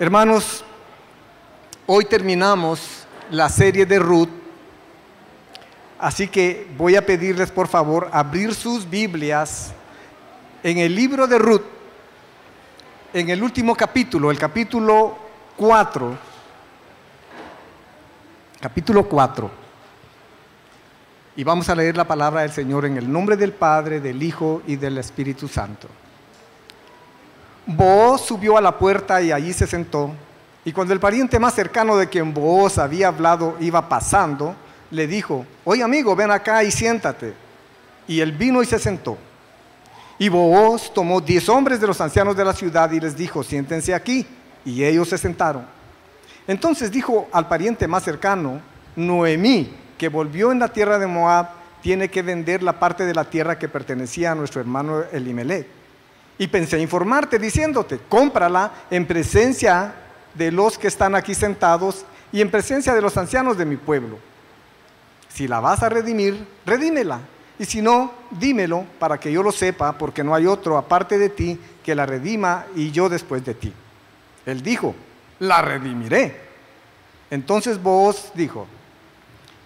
Hermanos, hoy terminamos la serie de Ruth, así que voy a pedirles por favor abrir sus Biblias en el libro de Ruth, en el último capítulo, el capítulo 4, capítulo 4. Y vamos a leer la palabra del Señor en el nombre del Padre, del Hijo y del Espíritu Santo. Booz subió a la puerta y allí se sentó. Y cuando el pariente más cercano de quien Booz había hablado iba pasando, le dijo, oye amigo, ven acá y siéntate. Y él vino y se sentó. Y Booz tomó diez hombres de los ancianos de la ciudad y les dijo, siéntense aquí. Y ellos se sentaron. Entonces dijo al pariente más cercano, Noemí, que volvió en la tierra de Moab, tiene que vender la parte de la tierra que pertenecía a nuestro hermano Elimelech y pensé informarte diciéndote, cómprala en presencia de los que están aquí sentados y en presencia de los ancianos de mi pueblo. Si la vas a redimir, redímela. Y si no, dímelo para que yo lo sepa, porque no hay otro aparte de ti que la redima y yo después de ti. Él dijo, la redimiré. Entonces vos dijo,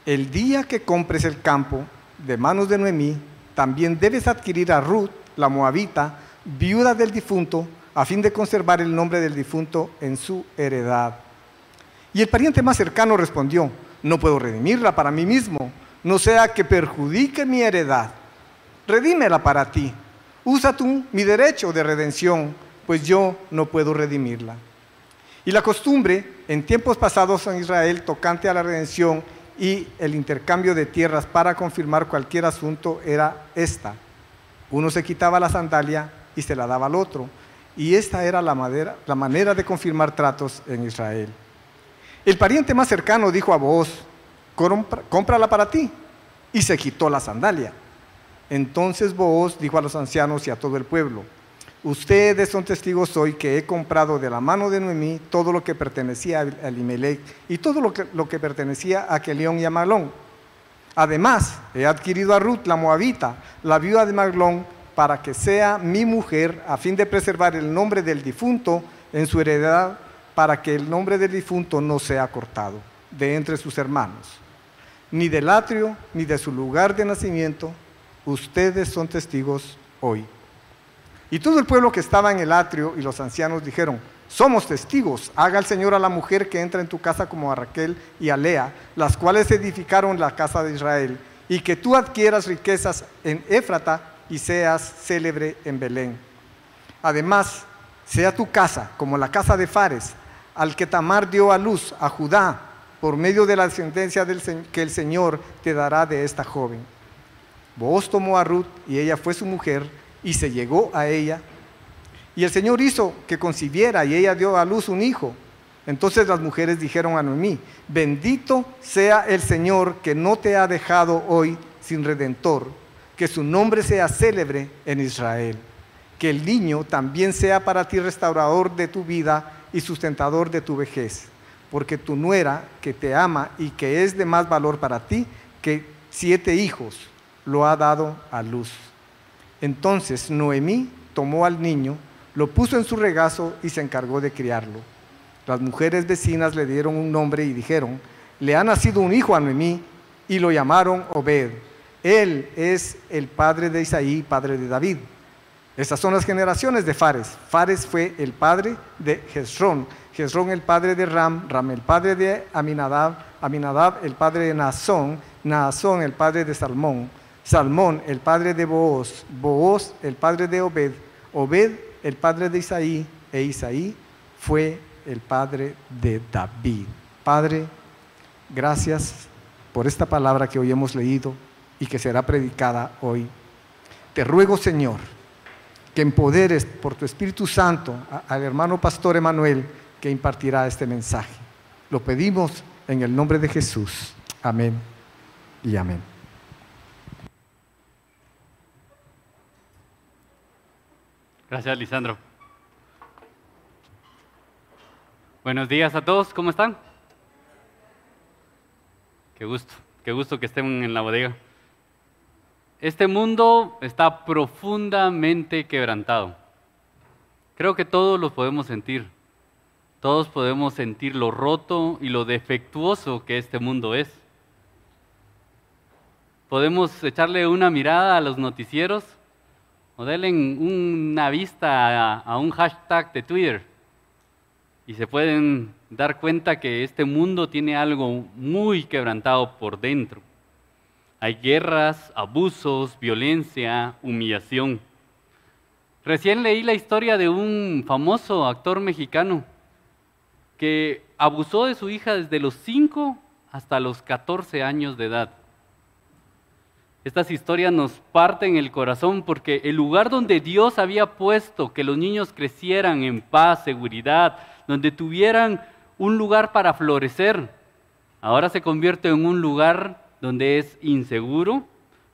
el día que compres el campo de manos de Noemí, también debes adquirir a Ruth, la moabita, viuda del difunto, a fin de conservar el nombre del difunto en su heredad. Y el pariente más cercano respondió, no puedo redimirla para mí mismo, no sea que perjudique mi heredad. Redímela para ti. Usa tú mi derecho de redención, pues yo no puedo redimirla. Y la costumbre en tiempos pasados en Israel tocante a la redención y el intercambio de tierras para confirmar cualquier asunto era esta. Uno se quitaba la sandalia y se la daba al otro. Y esta era la, la manera de confirmar tratos en Israel. El pariente más cercano dijo a vos, cómprala para ti. Y se quitó la sandalia. Entonces Booz dijo a los ancianos y a todo el pueblo, ustedes son testigos hoy que he comprado de la mano de Noemí todo lo que pertenecía a Elimelech y todo lo que, lo que pertenecía a Kelión y a Malón. Además, he adquirido a Ruth, la moabita, la viuda de Maglón, para que sea mi mujer, a fin de preservar el nombre del difunto en su heredad, para que el nombre del difunto no sea cortado de entre sus hermanos. Ni del atrio, ni de su lugar de nacimiento, ustedes son testigos hoy. Y todo el pueblo que estaba en el atrio y los ancianos dijeron, somos testigos, haga el Señor a la mujer que entra en tu casa como a Raquel y a Lea, las cuales edificaron la casa de Israel, y que tú adquieras riquezas en Éfrata y seas célebre en Belén. Además, sea tu casa como la casa de Fares, al que Tamar dio a luz a Judá por medio de la descendencia del, que el Señor te dará de esta joven. Vos tomó a Ruth y ella fue su mujer y se llegó a ella. Y el Señor hizo que concibiera y ella dio a luz un hijo. Entonces las mujeres dijeron a Noemí, bendito sea el Señor que no te ha dejado hoy sin redentor que su nombre sea célebre en Israel, que el niño también sea para ti restaurador de tu vida y sustentador de tu vejez, porque tu nuera, que te ama y que es de más valor para ti, que siete hijos, lo ha dado a luz. Entonces Noemí tomó al niño, lo puso en su regazo y se encargó de criarlo. Las mujeres vecinas le dieron un nombre y dijeron, le ha nacido un hijo a Noemí y lo llamaron Obed él es el padre de Isaí, padre de David. Estas son las generaciones de Fares. Fares fue el padre de Jezrón, Jezrón el padre de Ram, Ram el padre de Aminadab, Aminadab el padre de Naasón, Naasón el padre de Salmón, Salmón el padre de Booz, Booz el padre de Obed, Obed el padre de Isaí, e Isaí fue el padre de David. Padre, gracias por esta palabra que hoy hemos leído y que será predicada hoy. Te ruego, Señor, que empoderes por tu Espíritu Santo al hermano pastor Emanuel que impartirá este mensaje. Lo pedimos en el nombre de Jesús. Amén y amén. Gracias, Lisandro. Buenos días a todos, ¿cómo están? Qué gusto, qué gusto que estén en la bodega. Este mundo está profundamente quebrantado. Creo que todos lo podemos sentir. Todos podemos sentir lo roto y lo defectuoso que este mundo es. Podemos echarle una mirada a los noticieros o darle una vista a, a un hashtag de Twitter y se pueden dar cuenta que este mundo tiene algo muy quebrantado por dentro. Hay guerras, abusos, violencia, humillación. Recién leí la historia de un famoso actor mexicano que abusó de su hija desde los 5 hasta los 14 años de edad. Estas historias nos parten el corazón porque el lugar donde Dios había puesto que los niños crecieran en paz, seguridad, donde tuvieran un lugar para florecer, ahora se convierte en un lugar donde es inseguro,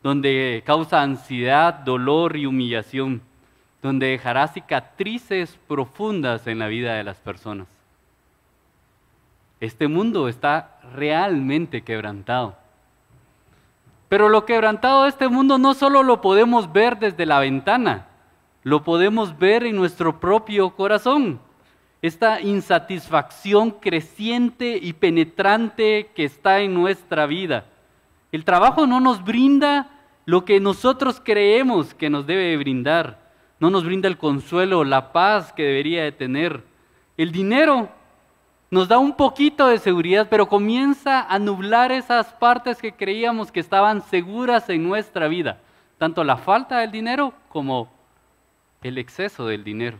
donde causa ansiedad, dolor y humillación, donde dejará cicatrices profundas en la vida de las personas. Este mundo está realmente quebrantado. Pero lo quebrantado de este mundo no solo lo podemos ver desde la ventana, lo podemos ver en nuestro propio corazón. Esta insatisfacción creciente y penetrante que está en nuestra vida el trabajo no nos brinda lo que nosotros creemos que nos debe brindar. No nos brinda el consuelo, la paz que debería de tener. El dinero nos da un poquito de seguridad, pero comienza a nublar esas partes que creíamos que estaban seguras en nuestra vida. Tanto la falta del dinero como el exceso del dinero.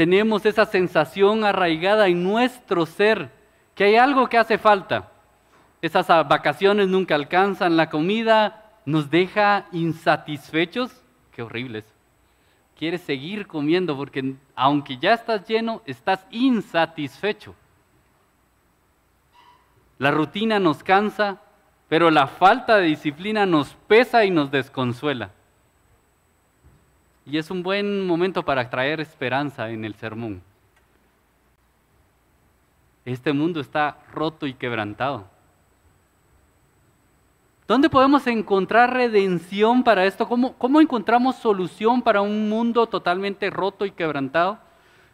Tenemos esa sensación arraigada en nuestro ser, que hay algo que hace falta. Esas vacaciones nunca alcanzan, la comida nos deja insatisfechos. Qué horribles. Quieres seguir comiendo porque aunque ya estás lleno, estás insatisfecho. La rutina nos cansa, pero la falta de disciplina nos pesa y nos desconsuela. Y es un buen momento para traer esperanza en el sermón. Este mundo está roto y quebrantado. ¿Dónde podemos encontrar redención para esto? ¿Cómo, ¿Cómo, encontramos solución para un mundo totalmente roto y quebrantado?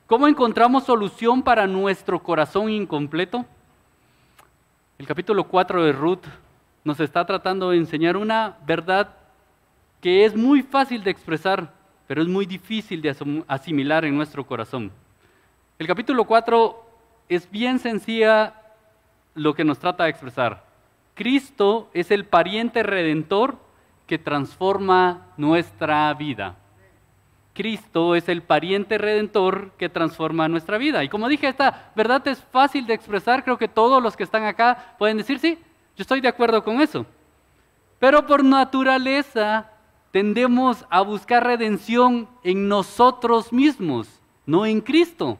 ¿Cómo encontramos solución para nuestro corazón incompleto? El capítulo 4 de Ruth nos está tratando de enseñar una verdad que es muy fácil de expresar, pero es muy difícil de asimilar en nuestro corazón. El capítulo 4 es bien sencilla lo que nos trata de expresar. Cristo es el pariente redentor que transforma nuestra vida. Cristo es el pariente redentor que transforma nuestra vida. Y como dije, esta verdad es fácil de expresar. Creo que todos los que están acá pueden decir, sí, yo estoy de acuerdo con eso. Pero por naturaleza tendemos a buscar redención en nosotros mismos, no en Cristo.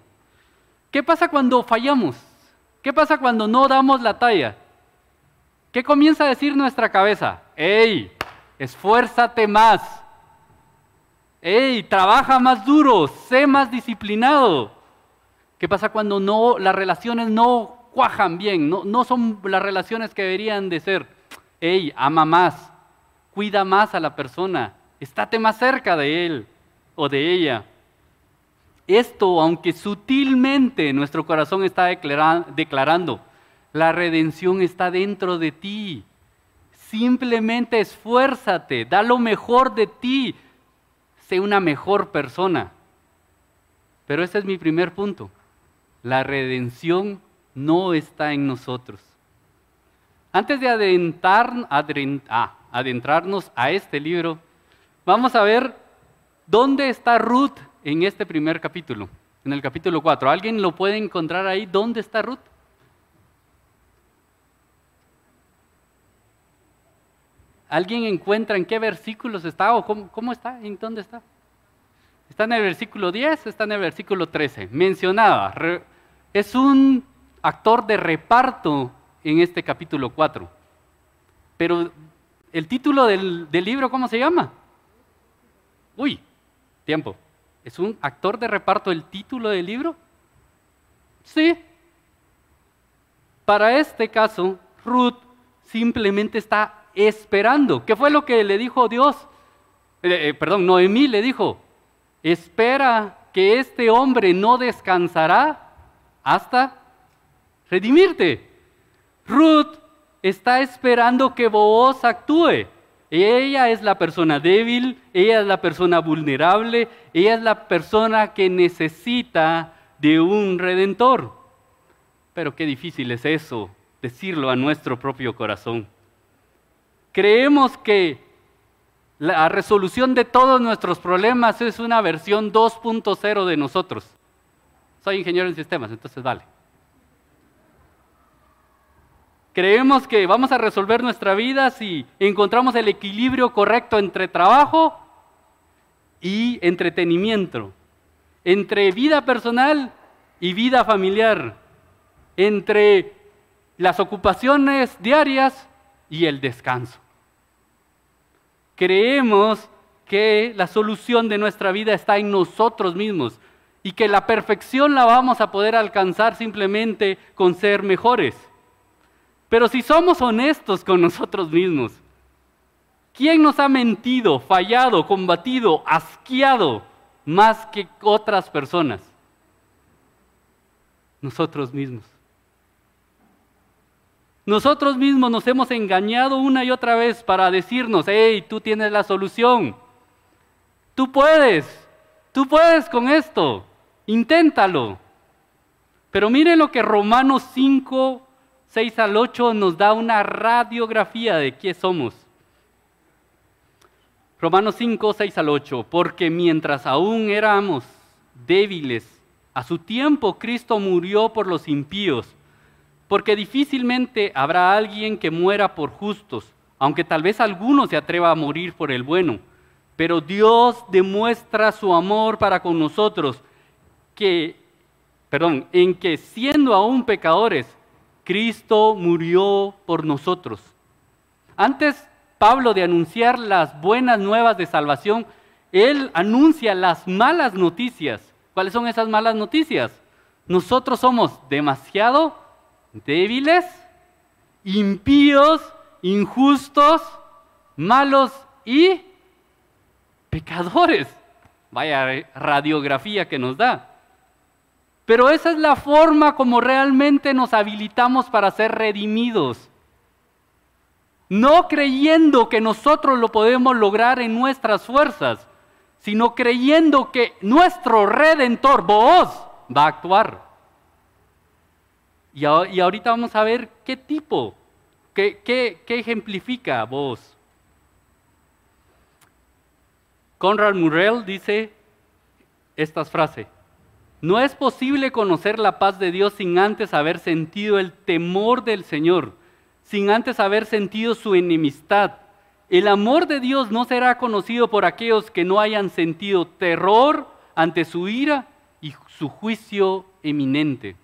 ¿Qué pasa cuando fallamos? ¿Qué pasa cuando no damos la talla? ¿Qué comienza a decir nuestra cabeza? ¡Ey! Esfuérzate más. ¡Ey! Trabaja más duro, sé más disciplinado. ¿Qué pasa cuando no, las relaciones no cuajan bien, no, no son las relaciones que deberían de ser? ¡Ey! Ama más cuida más a la persona, estate más cerca de él o de ella. Esto, aunque sutilmente nuestro corazón está declarando, la redención está dentro de ti. Simplemente esfuérzate, da lo mejor de ti, sé una mejor persona. Pero ese es mi primer punto. La redención no está en nosotros. Antes de adentrar, ah, adentrarnos a este libro, vamos a ver dónde está Ruth en este primer capítulo, en el capítulo 4. ¿Alguien lo puede encontrar ahí? ¿Dónde está Ruth? ¿Alguien encuentra en qué versículos está o cómo, está? ¿En dónde está? Está en el versículo 10, está en el versículo 13. Mencionaba, es un actor de reparto en este capítulo 4. Pero el título del, libro, ¿cómo se llama? Uy, tiempo. ¿Es un actor de reparto el título del libro? Sí. Para este caso, Ruth simplemente está esperando. ¿Qué fue lo que le dijo Dios? eh, eh, perdón, Noemí le dijo, espera que este hombre no descansará hasta redimirte. Ruth está esperando que vos actúe. Ella es la persona débil, ella es la persona vulnerable, ella es la persona que necesita de un redentor. Pero qué difícil es eso, decirlo a nuestro propio corazón. Creemos que la resolución de todos nuestros problemas es una versión 2.0 de nosotros. Soy ingeniero en sistemas, entonces vale. Creemos que vamos a resolver nuestra vida si encontramos el equilibrio correcto entre trabajo y entretenimiento, entre vida personal y vida familiar, entre las ocupaciones diarias y el descanso. Creemos que la solución de nuestra vida está en nosotros mismos y que la perfección la vamos a poder alcanzar simplemente con ser mejores. Pero si somos honestos con nosotros mismos, ¿quién nos ha mentido, fallado, combatido, asqueado más que otras personas? Nosotros mismos. Nosotros mismos nos hemos engañado una y otra vez para decirnos, hey, tú tienes la solución. Tú puedes, tú puedes con esto, inténtalo. Pero miren lo que Romanos 5, 6 al 8 nos da una radiografía de quién somos. Romanos 5, 6 al 8, porque mientras aún éramos débiles, a su tiempo Cristo murió por los impíos, porque difícilmente habrá alguien que muera por justos, aunque tal vez alguno se atreva a morir por el bueno. Pero Dios demuestra su amor para con nosotros, que, perdón, en que siendo aún pecadores, Cristo murió por nosotros. Antes Pablo de anunciar las buenas nuevas de salvación, él anuncia las malas noticias. ¿Cuáles son esas malas noticias? Nosotros somos demasiado débiles, impíos, injustos, malos y pecadores. Vaya radiografía que nos da. Pero esa es la forma como realmente nos habilitamos para ser redimidos. No creyendo que nosotros lo podemos lograr en nuestras fuerzas, sino creyendo que nuestro redentor, vos, va a actuar. Y, ahorita vamos a ver qué tipo, qué, ejemplifica vos. Conrad Murrell dice estas frases. No es posible conocer la paz de Dios sin antes haber sentido el temor del Señor, sin antes haber sentido su enemistad. El amor de Dios no será conocido por aquellos que no hayan sentido terror ante su ira y su juicio eminente.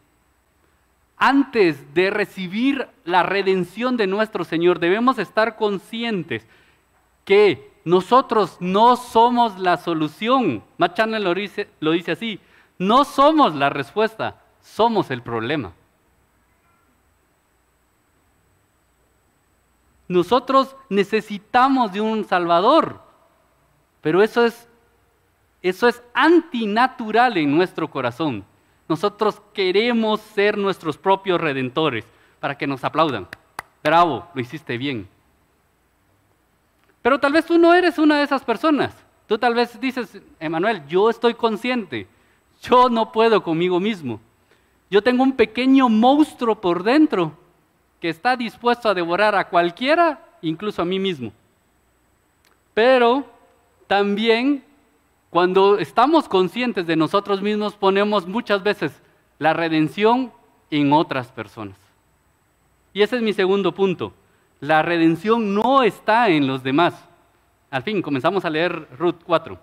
Antes de recibir la redención de nuestro Señor, debemos estar conscientes que nosotros no somos la solución. Dice, lo dice así, no somos la respuesta, somos el problema. Nosotros necesitamos de un Salvador, pero eso es, eso es antinatural en nuestro corazón. Nosotros queremos ser nuestros propios redentores para que nos aplaudan. Bravo, lo hiciste bien. Pero tal vez tú no eres una de esas personas. Tú tal vez dices, Emanuel, yo estoy consciente yo no puedo conmigo mismo. Yo tengo un pequeño monstruo por dentro que está dispuesto a devorar a cualquiera, incluso a mí mismo. Pero también cuando estamos conscientes de nosotros mismos ponemos muchas veces la redención en otras personas. Y ese es mi segundo punto. La redención no está en los demás. Al fin, comenzamos a leer Ruth 4.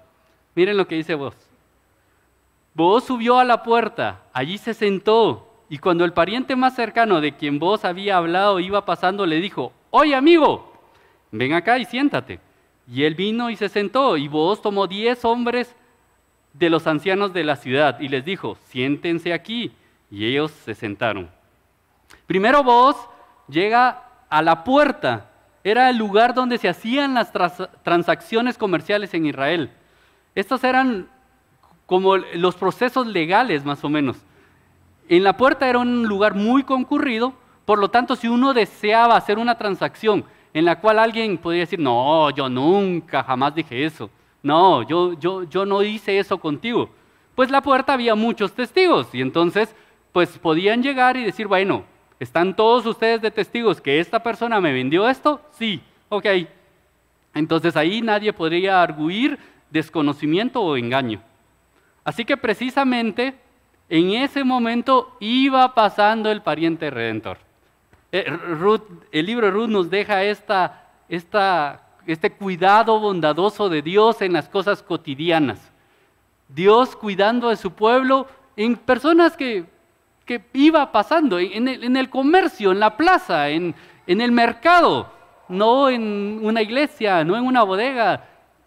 Miren lo que dice vos. Vos subió a la puerta, allí se sentó, y cuando el pariente más cercano de quien vos había hablado iba pasando, le dijo, oye amigo, ven acá y siéntate. Y él vino y se sentó, y vos tomó diez hombres de los ancianos de la ciudad y les dijo, siéntense aquí. Y ellos se sentaron. Primero vos llega a la puerta era el lugar donde se hacían las transacciones comerciales en Israel. Estos eran como los procesos legales más o menos. En la puerta era un lugar muy concurrido, por lo tanto si uno deseaba hacer una transacción en la cual alguien podía decir, no, yo nunca, jamás dije eso, no, yo, yo, yo no hice eso contigo, pues la puerta había muchos testigos y entonces pues podían llegar y decir, bueno, ¿están todos ustedes de testigos que esta persona me vendió esto? Sí, ok. Entonces ahí nadie podría arguir desconocimiento o engaño. Así que precisamente en ese momento iba pasando el pariente redentor. Eh, el libro de Ruth nos deja esta, este cuidado bondadoso de Dios en las cosas cotidianas. Dios cuidando de su pueblo en personas que, que iba pasando, en el, en el, comercio, en la plaza, en, en el mercado, no en una iglesia, no en una bodega,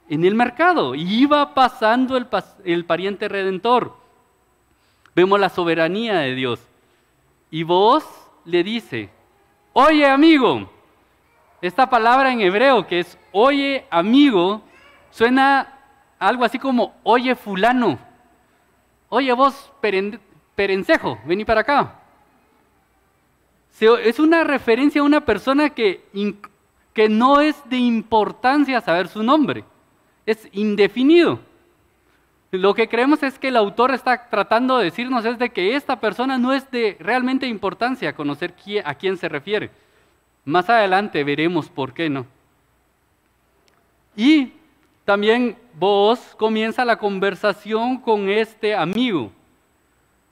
en el mercado. Iba pasando el, pariente redentor. Vemos la soberanía de Dios. Y vos le dice, oye amigo, esta palabra en hebreo que es oye amigo, suena algo así como oye fulano. Oye vos, perencejo, vení para acá. Es una referencia a una persona que no es de importancia saber su nombre es indefinido. Lo que creemos es que el autor está tratando de decirnos es de que esta persona no es de realmente importancia conocer a quién se refiere. Más adelante veremos por qué no. Y también vos comienza la conversación con este amigo.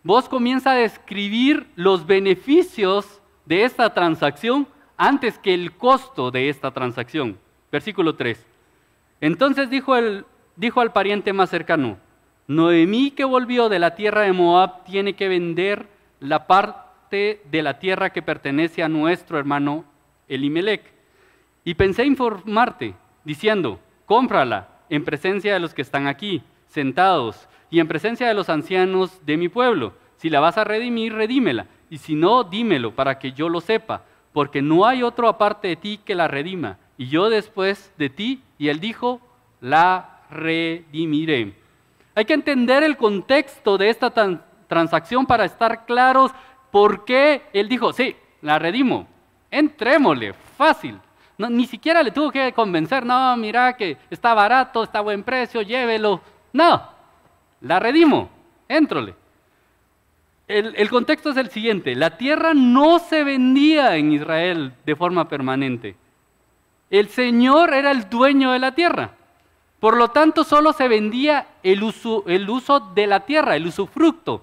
Vos comienza a describir los beneficios de esta transacción antes que el costo de esta transacción. Versículo 3. Entonces dijo, dijo al pariente más cercano, Noemí que volvió de la tierra de Moab tiene que vender la parte de la tierra que pertenece a nuestro hermano Elimelech. Y pensé informarte, diciendo, cómprala en presencia de los que están aquí, sentados, y en presencia de los ancianos de mi pueblo. Si la vas a redimir, redímela. Y si no, dímelo para que yo lo sepa, porque no hay otro aparte de ti que la redima y yo después de ti. Y él dijo, la redimiré. Hay que entender el contexto de esta transacción para estar claros por qué él dijo, sí, la redimo, entrémosle, fácil. ni siquiera le tuvo que convencer, no, mira que está barato, está a buen precio, llévelo. No, la redimo, éntrole. El, el, contexto es el siguiente, la tierra no se vendía en Israel de forma permanente. El Señor era el dueño de la tierra. Por lo tanto, solo se vendía el uso, el uso de la tierra, el usufructo,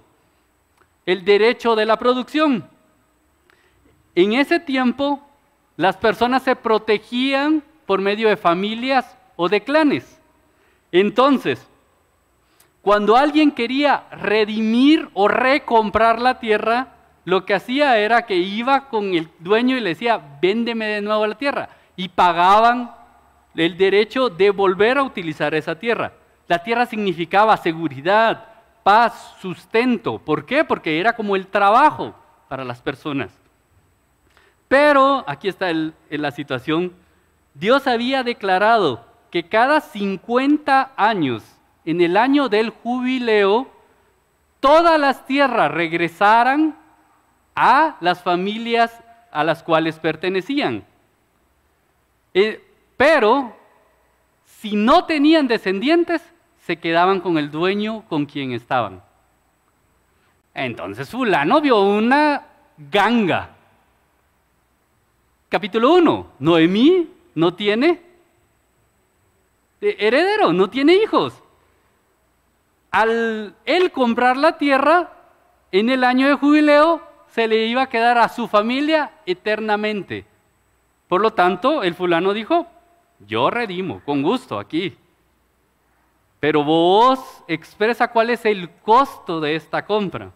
el derecho de la producción. En ese tiempo, las personas se protegían por medio de familias o de clanes. Entonces, cuando alguien quería redimir o recomprar la tierra, lo que hacía era que iba con el dueño y le decía, véndeme de nuevo la tierra y pagaban el derecho de volver a utilizar esa tierra. La tierra significaba seguridad, paz, sustento. ¿Por qué? Porque era como el trabajo para las personas. Pero, aquí está la situación, Dios había declarado que cada 50 años, en el año del jubileo, todas las tierras regresaran a las familias a las cuales pertenecían. Pero si no tenían descendientes, se quedaban con el dueño con quien estaban. Entonces fulano vio una ganga. Capítulo 1. Noemí no tiene heredero, no tiene hijos. Al él comprar la tierra, en el año de jubileo, se le iba a quedar a su familia eternamente. Por lo tanto, el fulano dijo, yo redimo, con gusto, aquí. Pero vos expresa cuál es el costo de esta compra.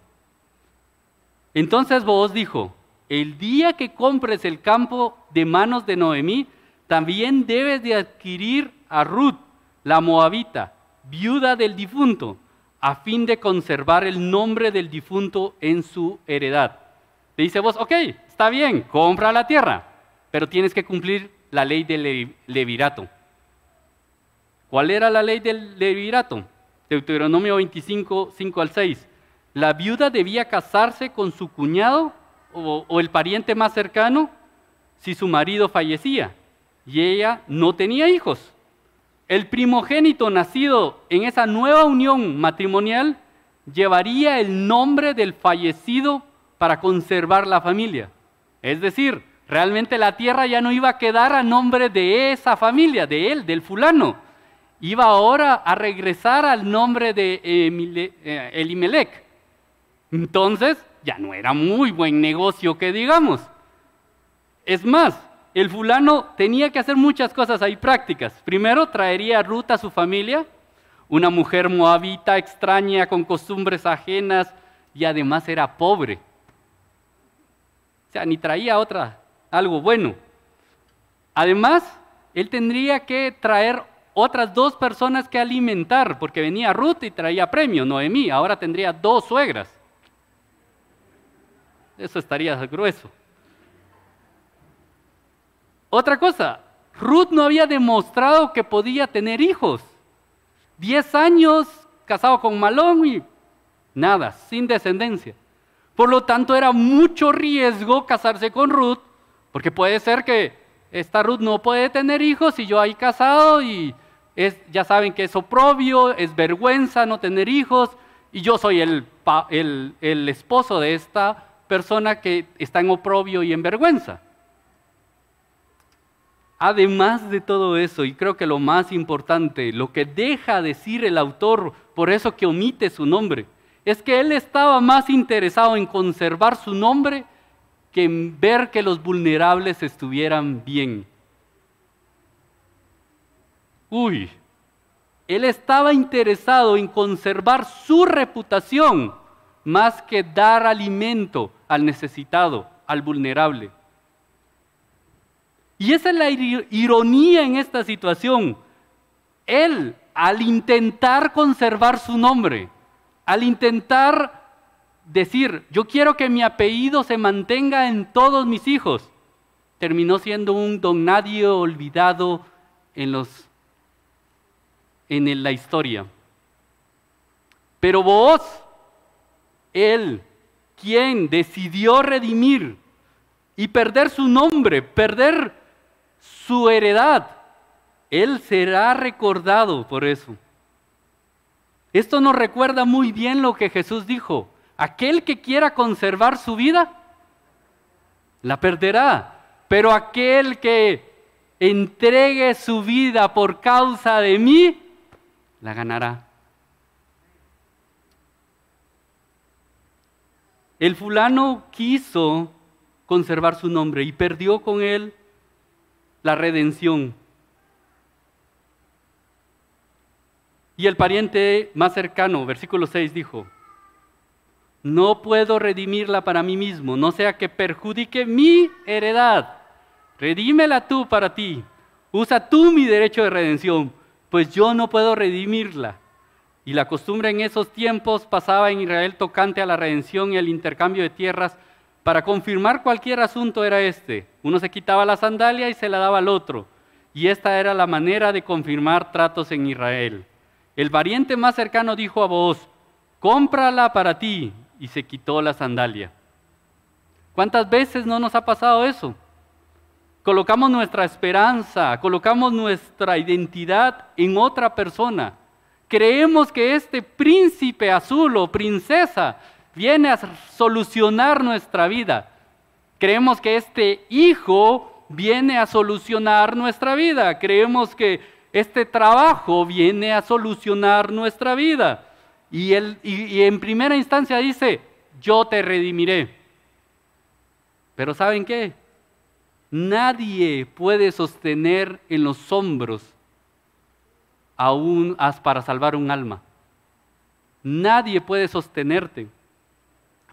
Entonces vos dijo, el día que compres el campo de manos de Noemí, también debes de adquirir a Ruth, la moabita, viuda del difunto, a fin de conservar el nombre del difunto en su heredad. Le dice vos, ok, está bien, compra la tierra, pero tienes que cumplir la ley del levirato. ¿Cuál era la ley del levirato? Deuteronomio 25, 5 al 6. La viuda debía casarse con su cuñado o, o el pariente más cercano si su marido fallecía y ella no tenía hijos. El primogénito nacido en esa nueva unión matrimonial llevaría el nombre del fallecido para conservar la familia. Es decir, realmente la tierra ya no iba a quedar a nombre de esa familia, de él, del fulano. Iba ahora a regresar al nombre de eh, Elimelech. Entonces, ya no era muy buen negocio que digamos. Es más, el fulano tenía que hacer muchas cosas ahí prácticas. Primero, traería a Ruth a su familia, una mujer moabita extraña con costumbres ajenas y además era pobre. O sea, ni traía otra, algo bueno. Además, él tendría que traer otras dos personas que alimentar, porque venía Ruth y traía premio, Noemí, ahora tendría dos suegras. Eso estaría grueso. Otra cosa, Ruth no había demostrado que podía tener hijos. Diez años casado con Malón y nada, sin descendencia. Por lo tanto, era mucho riesgo casarse con Ruth, porque puede ser que esta Ruth no puede tener hijos y yo ahí casado y es, ya saben que es oprobio, es vergüenza no tener hijos y yo soy el, esposo de esta persona que está en oprobio y en vergüenza. Además de todo eso, y creo que lo más importante, lo que deja decir el autor, por eso que omite su nombre, es que él estaba más interesado en conservar su nombre que en ver que los vulnerables estuvieran bien. Uy, él estaba interesado en conservar su reputación más que dar alimento al necesitado, al vulnerable. Y esa es la ironía en esta situación. Él, al intentar conservar su nombre, al intentar decir, yo quiero que mi apellido se mantenga en todos mis hijos, terminó siendo un don nadie olvidado en, los, en la historia. Pero vos, él, quien decidió redimir y perder su nombre, perder su heredad, él será recordado por eso. Esto nos recuerda muy bien lo que Jesús dijo. Aquel que quiera conservar su vida, la perderá. Pero aquel que entregue su vida por causa de mí, la ganará. El fulano quiso conservar su nombre y perdió con él la redención. Y el pariente más cercano, versículo 6, dijo, no puedo redimirla para mí mismo, no sea que perjudique mi heredad. Redímela tú para ti. Usa tú mi derecho de redención, pues yo no puedo redimirla. Y la costumbre en esos tiempos pasaba en Israel tocante a la redención y el intercambio de tierras. Para confirmar cualquier asunto era este. Uno se quitaba la sandalia y se la daba al otro. Y esta era la manera de confirmar tratos en Israel. El pariente más cercano dijo a vos, cómprala para ti, y se quitó la sandalia. ¿Cuántas veces no nos ha pasado eso? Colocamos nuestra esperanza, colocamos nuestra identidad en otra persona. Creemos que este príncipe azul o princesa viene a solucionar nuestra vida. Creemos que este hijo viene a solucionar nuestra vida. Creemos que este trabajo viene a solucionar nuestra vida. Y, él, y, en primera instancia dice, yo te redimiré. Pero ¿saben qué? Nadie puede sostener en los hombros aún para salvar un alma. Nadie puede sostenerte.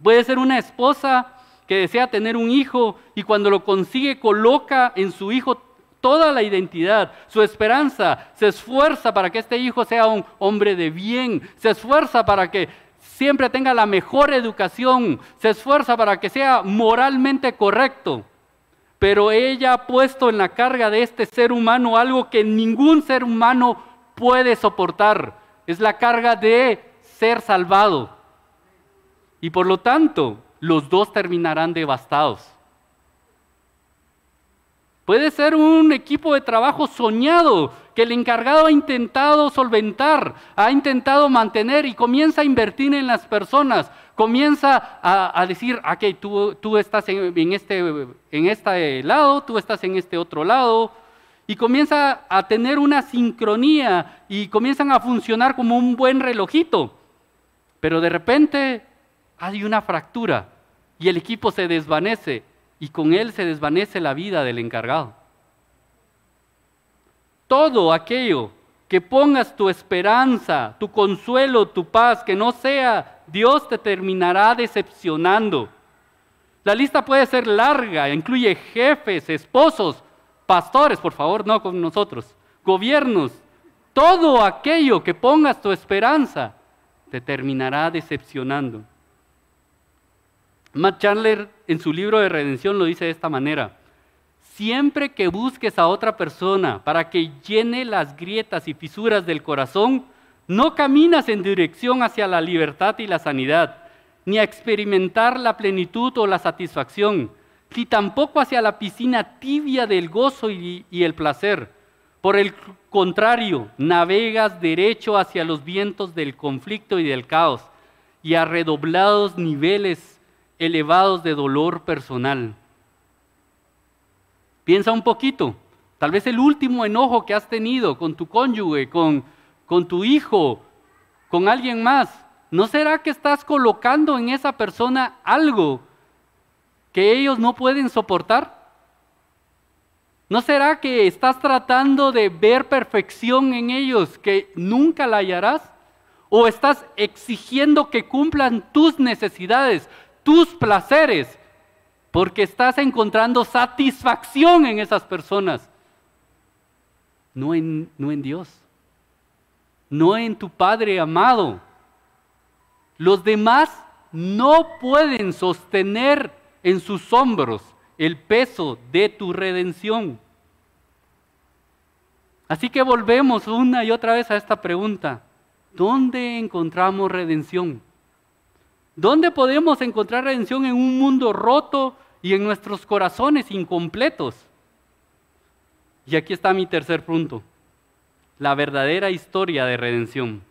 Puede ser una esposa que desea tener un hijo y cuando lo consigue coloca en su hijo toda la identidad, su esperanza, se esfuerza para que este hijo sea un hombre de bien, se esfuerza para que siempre tenga la mejor educación, se esfuerza para que sea moralmente correcto. pero ella ha puesto en la carga de este ser humano algo que ningún ser humano puede soportar. Es la carga de ser salvado. Y por lo tanto, los dos terminarán devastados. Puede ser un equipo de trabajo soñado que el encargado ha intentado solventar, ha intentado mantener y comienza a invertir en las personas, comienza a, decir, ok, tú, tú estás en, este, en este lado, tú estás en este otro lado, y comienza a tener una sincronía y comienzan a funcionar como un buen relojito. Pero de repente hay una fractura y el equipo se desvanece y con él se desvanece la vida del encargado. Todo aquello que pongas tu esperanza, tu consuelo, tu paz, que no sea Dios te terminará decepcionando. La lista puede ser larga, incluye jefes, esposos, pastores, por favor, no con nosotros, gobiernos. Todo aquello que pongas tu esperanza te terminará decepcionando. Matt Chandler en su libro de redención lo dice de esta manera. Siempre que busques a otra persona para que llene las grietas y fisuras del corazón, no caminas en dirección hacia la libertad y la sanidad, ni a experimentar la plenitud o la satisfacción, ni tampoco hacia la piscina tibia del gozo y, y el placer. Por el contrario, navegas derecho hacia los vientos del conflicto y del caos, y a redoblados niveles elevados de dolor personal. Piensa un poquito, tal vez el último enojo que has tenido con tu cónyuge, con, con tu hijo, con alguien más. ¿No será que estás colocando en esa persona algo que ellos no pueden soportar? ¿No será que estás tratando de ver perfección en ellos que nunca la hallarás? ¿O estás exigiendo que cumplan tus necesidades, tus placeres, porque estás encontrando satisfacción en esas personas, no en, no en Dios, no en tu Padre amado. Los demás no pueden sostener en sus hombros el peso de tu redención. Así que volvemos una y otra vez a esta pregunta. ¿Dónde encontramos redención? ¿Dónde podemos encontrar redención en un mundo roto y en nuestros corazones incompletos? Y aquí está mi tercer punto, la verdadera historia de redención.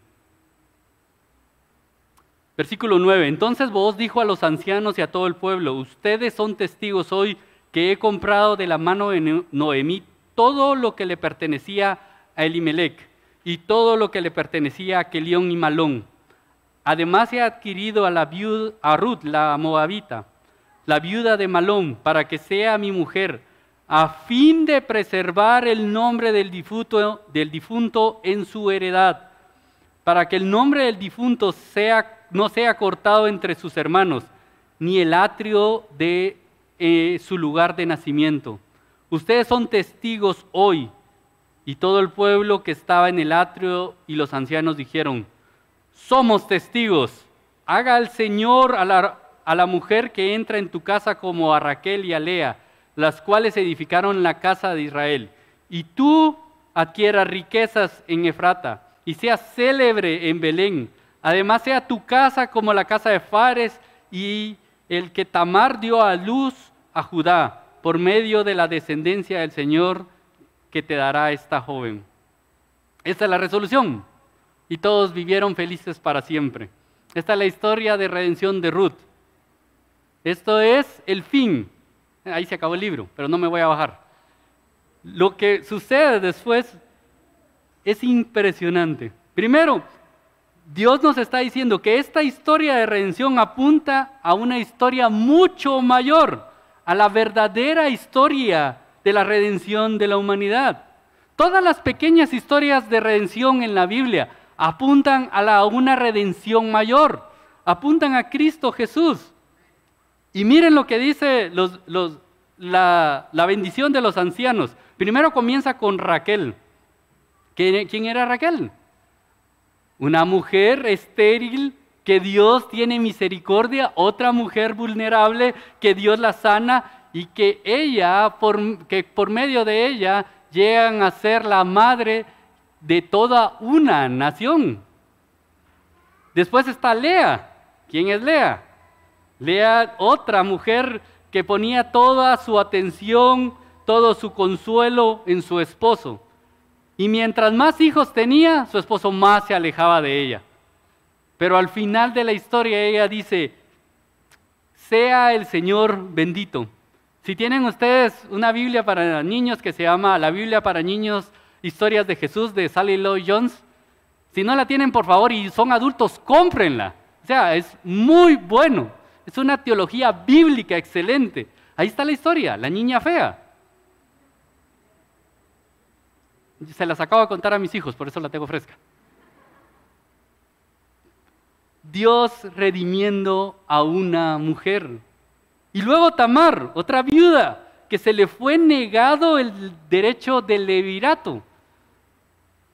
Versículo 9. Entonces vos dijo a los ancianos y a todo el pueblo, ustedes son testigos hoy que he comprado de la mano de Noemí todo lo que le pertenecía a Elimelech y todo lo que le pertenecía a Kelión y Malón Además he adquirido a, la viuda, a Ruth, la moabita, la viuda de Malón, para que sea mi mujer, a fin de preservar el nombre del difunto, en su heredad, para que el nombre del difunto no sea cortado entre sus hermanos, ni el atrio de eh, su lugar de nacimiento. Ustedes son testigos hoy. Y todo el pueblo que estaba en el atrio y los ancianos dijeron, somos testigos. Haga el Señor a la, a la mujer que entra en tu casa como a Raquel y a Lea, las cuales edificaron la casa de Israel. Y tú adquieras riquezas en Efrata y seas célebre en Belén. Además sea tu casa como la casa de Fares y el que Tamar dio a luz a Judá por medio de la descendencia del Señor que te dará esta joven. Esta es la resolución y todos vivieron felices para siempre. Esta es la historia de redención de Ruth. Esto es el fin. Ahí se acabó el libro, pero no me voy a bajar. Lo que sucede después es impresionante. Primero, Dios nos está diciendo que esta historia de redención apunta a una historia mucho mayor, a la verdadera historia de la redención de la humanidad. Todas las pequeñas historias de redención en la Biblia apuntan a la, una redención mayor, apuntan a Cristo Jesús. Y miren lo que dice la, bendición de los ancianos. Primero comienza con Raquel. ¿Quién era Raquel? Una mujer estéril que Dios tiene misericordia, otra mujer vulnerable que Dios la sana y que ella, por, que por medio de ella, llegan a ser la madre de toda una nación. Después está Lea. ¿Quién es Lea? Lea, otra mujer que ponía toda su atención, todo su consuelo en su esposo. Y mientras más hijos tenía, su esposo más se alejaba de ella. Pero al final de la historia ella dice, sea el Señor bendito. Si tienen ustedes una Biblia para niños que se llama La Biblia para Niños, Historias de Jesús de Sally Lloyd Jones, si no la tienen por favor y son adultos, cómprenla. O sea, es muy bueno. Es una teología bíblica excelente. Ahí está la historia, la niña fea. Se las acabo de contar a mis hijos, por eso la tengo fresca. Dios redimiendo a una mujer. Y luego Tamar, otra viuda, que se le fue negado el derecho del levirato.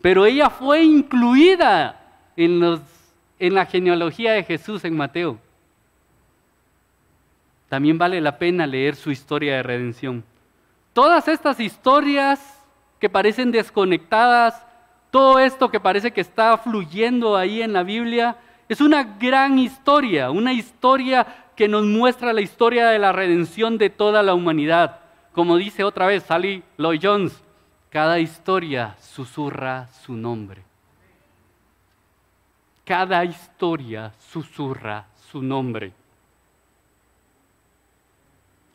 Pero ella fue incluida en, la genealogía de Jesús en Mateo. También vale la pena leer su historia de redención. Todas estas historias que parecen desconectadas, todo esto que parece que está fluyendo ahí en la Biblia, es una gran historia, una historia que nos muestra la historia de la redención de toda la humanidad. Como dice otra vez Sally Lloyd Jones, cada historia susurra su nombre. Cada historia susurra su nombre.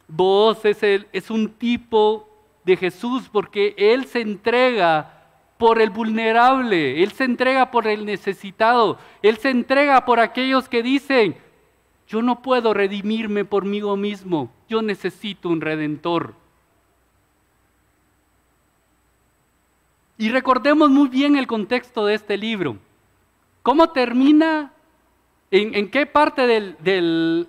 Vos es, es un tipo de Jesús porque Él se entrega por el vulnerable, Él se entrega por el necesitado, Él se entrega por aquellos que dicen, yo no puedo redimirme por mí mismo, yo necesito un redentor. Y recordemos muy bien el contexto de este libro. ¿Cómo termina? ¿En, qué parte del,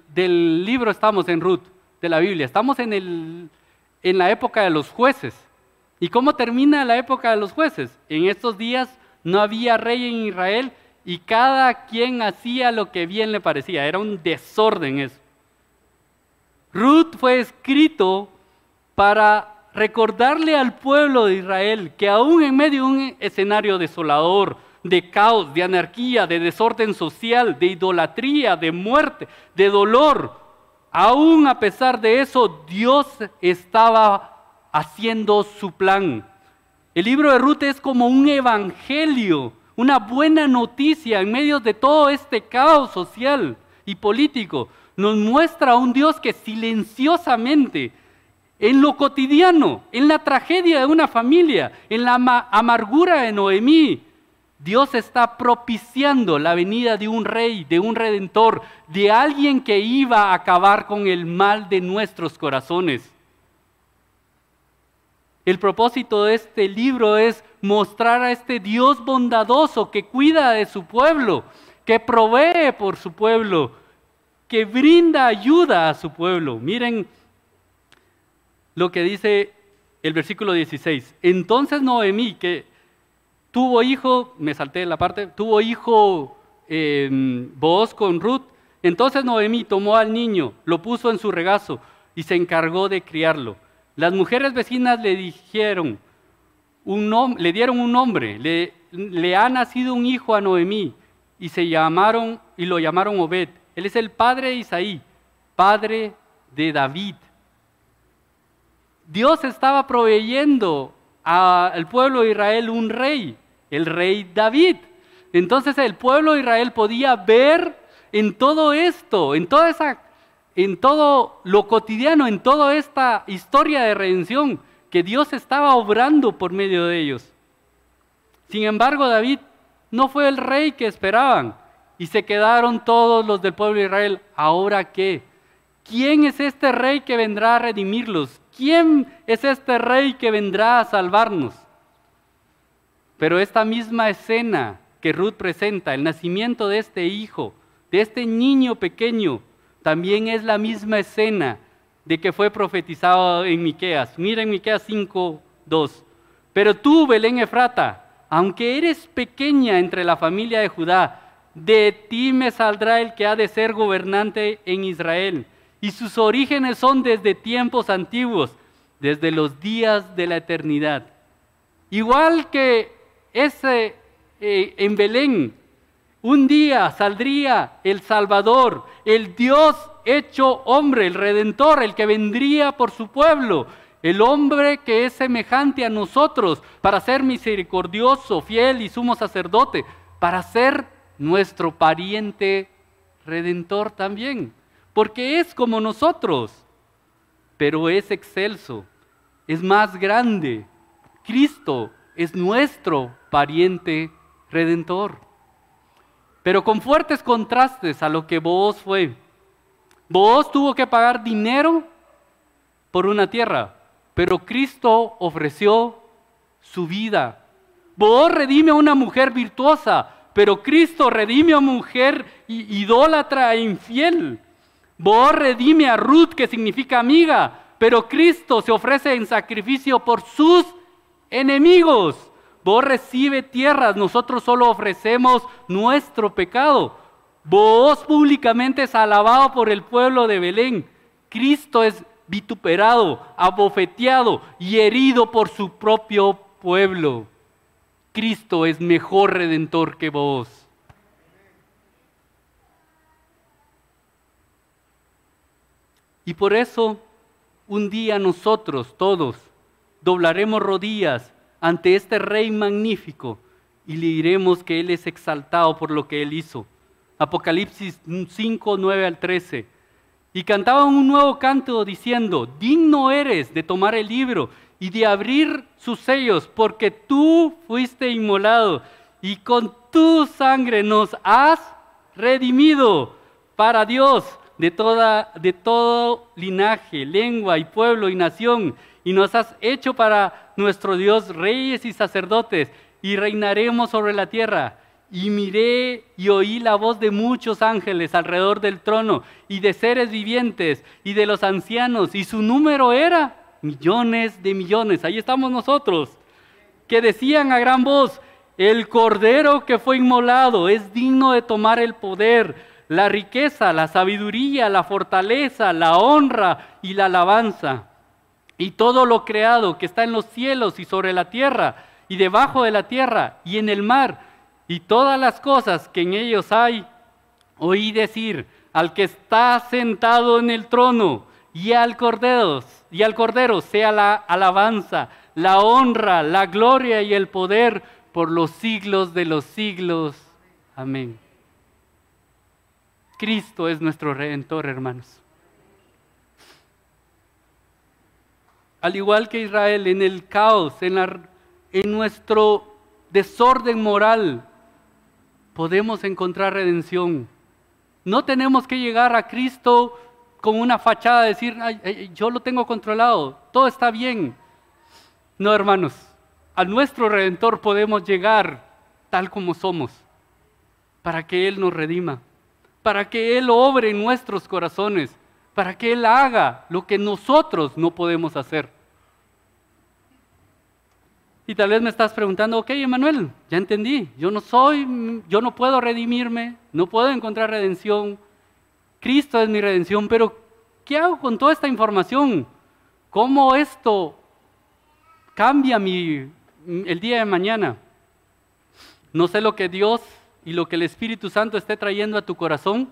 libro estamos en Ruth, de la Biblia? Estamos en en la época de los jueces. ¿Y cómo termina la época de los jueces? En estos días no había rey en Israel y cada quien hacía lo que bien le parecía. Era un desorden eso. Ruth fue escrito para recordarle al pueblo de Israel que aún en medio de un escenario desolador, de caos, de anarquía, de desorden social, de idolatría, de muerte, de dolor, Aún a pesar de eso, Dios estaba haciendo su plan. El libro de Ruth es como un evangelio, una buena noticia en medio de todo este caos social y político. Nos muestra a un Dios que silenciosamente, en lo cotidiano, en la tragedia de una familia, en la amargura de Noemí, Dios está propiciando la venida de un rey, de un redentor, de alguien que iba a acabar con el mal de nuestros corazones. El propósito de este libro es mostrar a este Dios bondadoso que cuida de su pueblo, que provee por su pueblo, que brinda ayuda a su pueblo. Miren lo que dice el versículo 16. Entonces Noemí, que tuvo hijo, me salté la parte, tuvo hijo eh, con Ruth. Entonces Noemí tomó al niño, lo puso en su regazo y se encargó de criarlo. Las mujeres vecinas le dijeron, un le dieron un nombre, le, le ha nacido un hijo a Noemí y se llamaron y lo llamaron Obed. Él es el padre de Isaí, padre de David. Dios estaba proveyendo al pueblo de Israel un rey, el rey David. Entonces el pueblo de Israel podía ver en todo esto, en toda esa, en todo lo cotidiano, en toda esta historia de redención, que Dios estaba obrando por medio de ellos. Sin embargo, David no fue el rey que esperaban y se quedaron todos los del pueblo de Israel. ¿Ahora qué? ¿Quién es este rey que vendrá a redimirlos? ¿Quién es este rey que vendrá a salvarnos? Pero esta misma escena que Ruth presenta, el nacimiento de este hijo, de este niño pequeño, también es la misma escena de que fue profetizado en Miqueas. Miren Miqueas 5:2. Pero tú, Belén Efrata, aunque eres pequeña entre la familia de Judá, de ti me saldrá el que ha de ser gobernante en Israel y sus orígenes son desde tiempos antiguos, desde los días de la eternidad. Igual que ese eh, en Belén, un día saldría el Salvador, el Dios hecho hombre, el Redentor, el que vendría por su pueblo, el hombre que es semejante a nosotros para ser misericordioso, fiel y sumo sacerdote, para ser nuestro pariente redentor también, porque es como nosotros, pero es excelso, es más grande. Cristo es nuestro pariente redentor. Pero con fuertes contrastes a lo que vos fue. Vos tuvo que pagar dinero por una tierra, pero Cristo ofreció su vida. Vos redime a una mujer virtuosa, pero Cristo redime a una mujer idólatra e infiel. Vos redime a Ruth, que significa amiga, pero Cristo se ofrece en sacrificio por sus enemigos. Vos recibe tierras, nosotros solo ofrecemos nuestro pecado. Vos públicamente es alabado por el pueblo de Belén. Cristo es vituperado, abofeteado y herido por su propio pueblo. Cristo es mejor redentor que vos. Y por eso un día nosotros todos doblaremos rodillas ante este Rey magnífico y le diremos que Él es exaltado por lo que Él hizo. Apocalipsis 5, 9 al 13. Y cantaban un nuevo canto diciendo, digno eres de tomar el libro y de abrir sus sellos, porque tú fuiste inmolado y con tu sangre nos has redimido para Dios de, toda, de todo linaje, lengua y pueblo y nación, y nos has hecho para nuestro Dios reyes y sacerdotes, y reinaremos sobre la tierra. Y miré y oí la voz de muchos ángeles alrededor del trono y de seres vivientes y de los ancianos, y su número era millones de millones. Ahí estamos nosotros, que decían a gran voz, el cordero que fue inmolado es digno de tomar el poder, la riqueza, la sabiduría, la fortaleza, la honra y la alabanza. Y todo lo creado que está en los cielos y sobre la tierra y debajo de la tierra y en el mar y todas las cosas que en ellos hay, oí decir al que está sentado en el trono y al cordero, y al cordero sea la alabanza, la honra, la gloria y el poder por los siglos de los siglos. Amén. Cristo es nuestro redentor, hermanos. Al igual que Israel, en el caos, en, nuestro desorden moral, podemos encontrar redención. No tenemos que llegar a Cristo con una fachada, decir, yo lo tengo controlado, todo está bien. No, hermanos, a nuestro Redentor podemos llegar tal como somos, para que Él nos redima, para que Él obre en nuestros corazones, para que Él haga lo que nosotros no podemos hacer. Y tal vez me estás preguntando, ok, Emanuel, ya entendí, yo no soy, yo no puedo redimirme, no puedo encontrar redención, Cristo es mi redención, pero ¿qué hago con toda esta información? ¿Cómo esto cambia mi, el día de mañana? No sé lo que Dios y lo que el Espíritu Santo esté trayendo a tu corazón,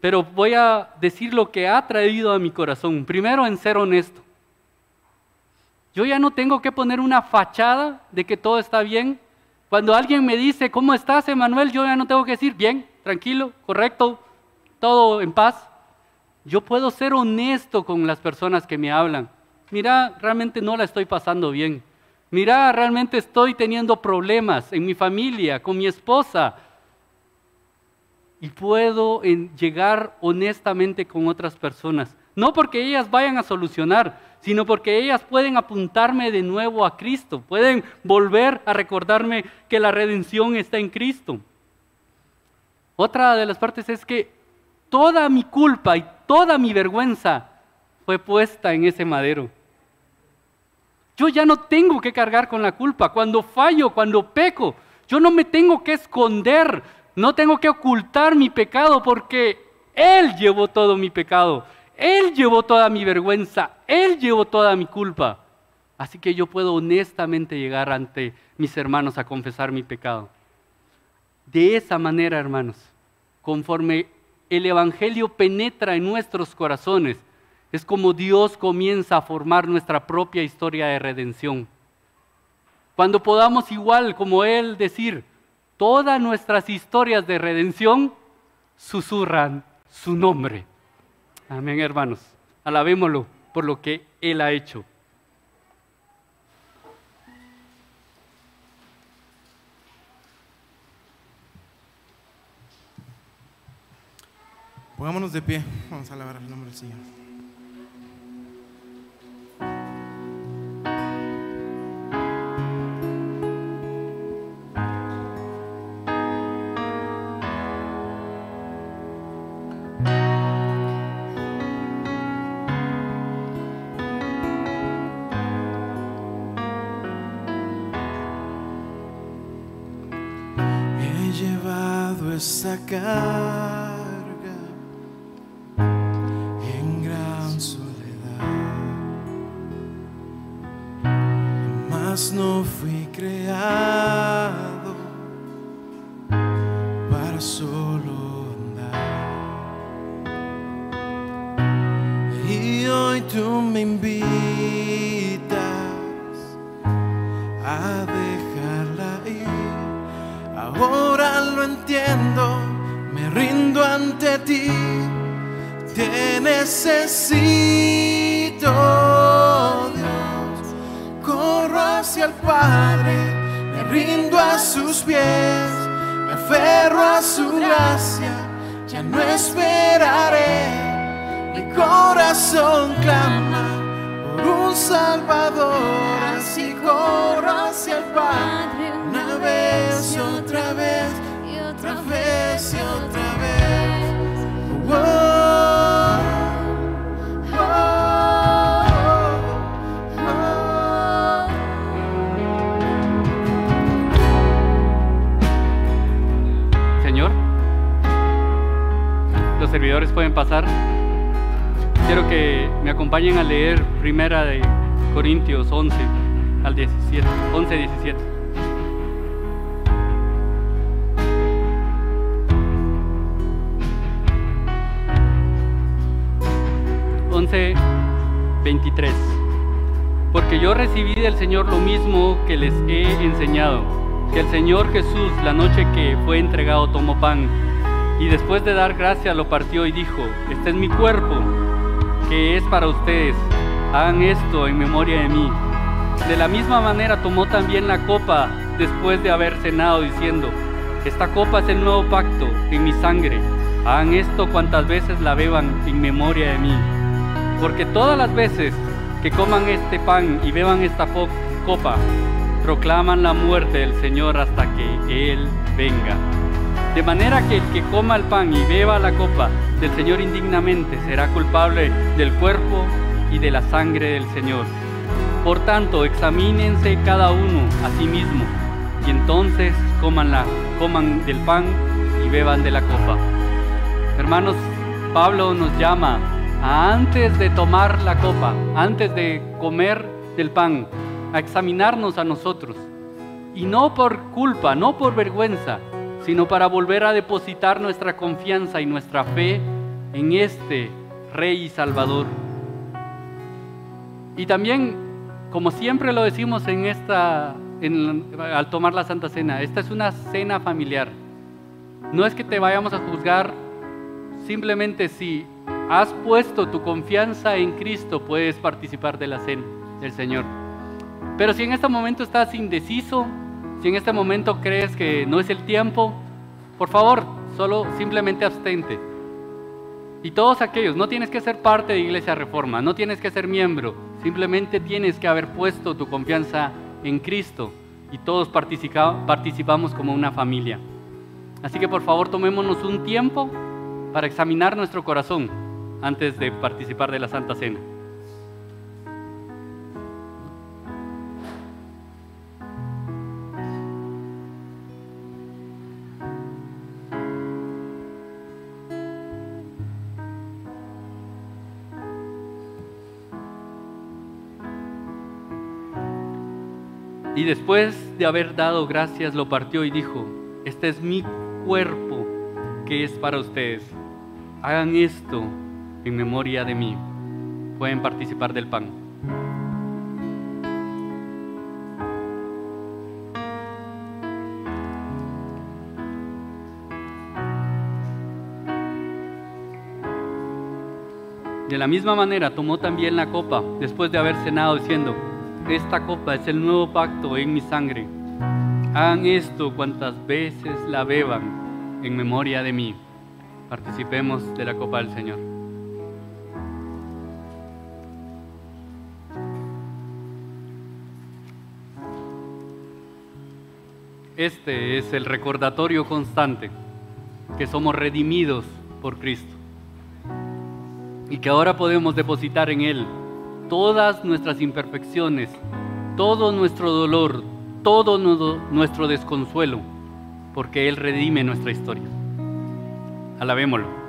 pero voy a decir lo que ha traído a mi corazón. Primero en ser honesto. Yo ya no tengo que poner una fachada de que todo está bien. Cuando alguien me dice, ¿cómo estás, Emanuel? Yo ya no tengo que decir, bien, tranquilo, correcto, todo en paz. Yo puedo ser honesto con las personas que me hablan. Mira, realmente no la estoy pasando bien. Mira, realmente estoy teniendo problemas en mi familia, con mi esposa. Y puedo llegar honestamente con otras personas. No porque ellas vayan a solucionar, sino porque ellas pueden apuntarme de nuevo a Cristo, pueden volver a recordarme que la redención está en Cristo. Otra de las partes es que toda mi culpa y toda mi vergüenza fue puesta en ese madero. Yo ya no tengo que cargar con la culpa. Cuando fallo, cuando peco, yo no me tengo que esconder, no tengo que ocultar mi pecado porque Él llevó todo mi pecado, Él llevó toda mi vergüenza, Él llevó toda mi culpa. Así que yo puedo honestamente llegar ante mis hermanos a confesar mi pecado. De esa manera, hermanos, conforme el Evangelio penetra en nuestros corazones, es como Dios comienza a formar nuestra propia historia de redención. Cuando podamos igual como Él decir, todas nuestras historias de redención susurran su nombre. Amén, hermanos. Alabémoslo por lo que Él ha hecho. Pongámonos de pie. Vamos a alabar el nombre del Señor. Pueden pasar. Quiero que me acompañen a leer Primera de Corintios 11 al 17, 11 17. Once 23. Porque yo recibí del Señor lo mismo que les he enseñado, que el Señor Jesús la noche que fue entregado tomó pan y después de dar gracias lo partió y dijo, este es mi cuerpo, que es para ustedes, hagan esto en memoria de mí. De la misma manera tomó también la copa después de haber cenado diciendo, esta copa es el nuevo pacto en mi sangre, hagan esto cuantas veces la beban en memoria de mí. Porque todas las veces que coman este pan y beban esta copa, proclaman la muerte del Señor hasta que Él venga. De manera que el que coma el pan y beba la copa del Señor indignamente será culpable del cuerpo y de la sangre del Señor. Por tanto, examínense cada uno a sí mismo y entonces coman, coman del pan y beban de la copa. Hermanos, Pablo nos llama a antes de tomar la copa, antes de comer del pan, a examinarnos a nosotros. Y no por culpa, no por vergüenza, sino para volver a depositar nuestra confianza y nuestra fe en este Rey y Salvador. Y también, como siempre lo decimos en esta, al tomar la Santa Cena, esta es una cena familiar. No es que te vayamos a juzgar simplemente si has puesto tu confianza en Cristo, puedes participar de la cena del Señor. Pero si en este momento estás indeciso, si en este momento crees que no es el tiempo, por favor, solo simplemente abstente. Y todos aquellos, no tienes que ser parte de Iglesia Reforma, no tienes que ser miembro, simplemente tienes que haber puesto tu confianza en Cristo y todos participa- participamos como una familia. Así que por favor tomémonos un tiempo para examinar nuestro corazón antes de participar de la Santa Cena. Y después de haber dado gracias, lo partió y dijo, este es mi cuerpo que es para ustedes. Hagan esto en memoria de mí. Pueden participar del pan. De la misma manera tomó también la copa después de haber cenado diciendo, esta copa es el nuevo pacto en mi sangre. Hagan esto cuantas veces la beban en memoria de mí. Participemos de la copa del Señor. Este es el recordatorio constante que somos redimidos por Cristo y que ahora podemos depositar en Él todas nuestras imperfecciones, todo nuestro dolor, todo nuestro desconsuelo, porque Él redime nuestra historia. Alabémoslo.